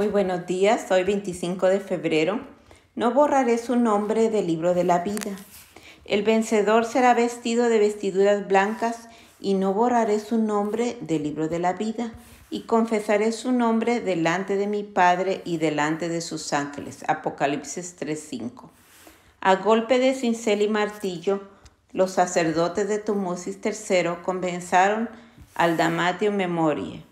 Muy buenos días, hoy 25 de febrero. No borraré su nombre del libro de la vida. El vencedor será vestido de vestiduras blancas y no borraré su nombre del libro de la vida. Y confesaré su nombre delante de mi Padre y delante de sus ángeles. Apocalipsis 3:5. A golpe de cincel y martillo, los sacerdotes de Tumusis III comenzaron al Damatio Memorie,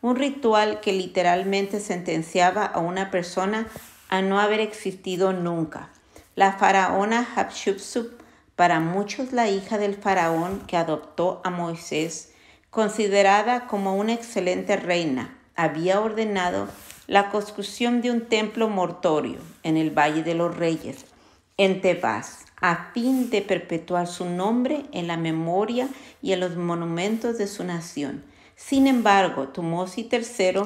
un ritual que literalmente sentenciaba a una persona a no haber existido nunca. La faraona Hatshepsut, para muchos la hija del faraón que adoptó a Moisés, considerada como una excelente reina, había ordenado la construcción de un templo mortorio en el Valle de los Reyes, en Tebas, a fin de perpetuar su nombre en la memoria y en los monumentos de su nación. Sin embargo, Tumosi III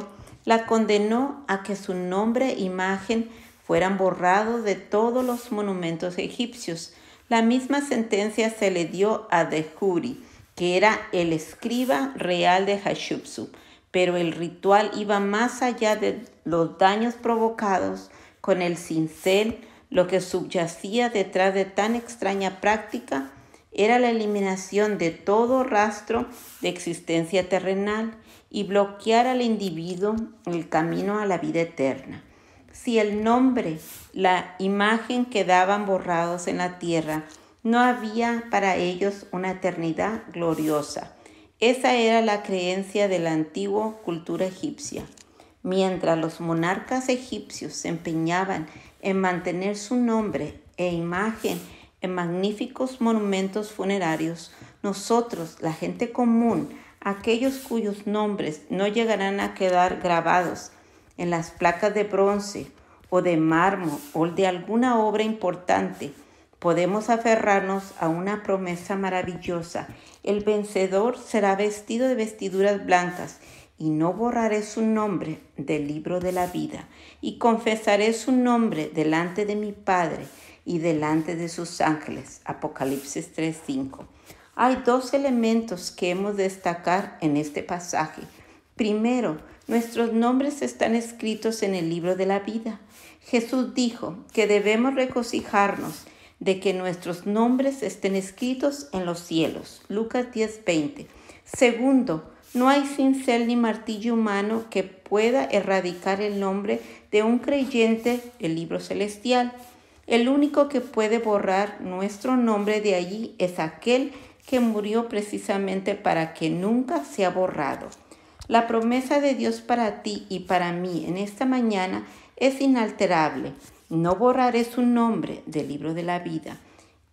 la condenó a que su nombre e imagen fueran borrados de todos los monumentos egipcios. La misma sentencia se le dio a Dehuri, que era el escriba real de Hatshepsut, pero el ritual iba más allá de los daños provocados con el cincel, lo que subyacía detrás de tan extraña práctica era la eliminación de todo rastro de existencia terrenal y bloquear al individuo el camino a la vida eterna. Si el nombre, la imagen quedaban borrados en la tierra, no había para ellos una eternidad gloriosa. Esa era la creencia de la antigua cultura egipcia. Mientras los monarcas egipcios se empeñaban en mantener su nombre e imagen en magníficos monumentos funerarios, nosotros, la gente común, aquellos cuyos nombres no llegarán a quedar grabados en las placas de bronce o de mármol o de alguna obra importante, podemos aferrarnos a una promesa maravillosa. El vencedor será vestido de vestiduras blancas y no borraré su nombre del libro de la vida, y confesaré su nombre delante de mi Padre y delante de sus ángeles. Apocalipsis 3:5. Hay dos elementos que hemos de destacar en este pasaje. Primero, nuestros nombres están escritos en el libro de la vida. Jesús dijo que debemos regocijarnos de que nuestros nombres estén escritos en los cielos. Lucas 10:20. Segundo, no hay cincel ni martillo humano que pueda erradicar el nombre de un creyente del libro celestial. El único que puede borrar nuestro nombre de allí es aquel que murió precisamente para que nunca sea borrado. La promesa de Dios para ti y para mí en esta mañana es inalterable. No borraré su nombre del libro de la vida.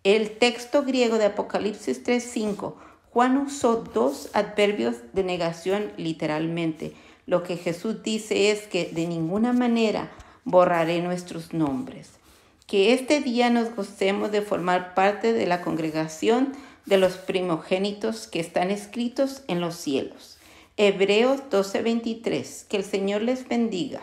El texto griego de Apocalipsis 3:5 Juan usó dos adverbios de negación literalmente. Lo que Jesús dice es que de ninguna manera borraré nuestros nombres. Que este día nos gocemos de formar parte de la congregación de los primogénitos que están escritos en los cielos. Hebreos 12:23. Que el Señor les bendiga.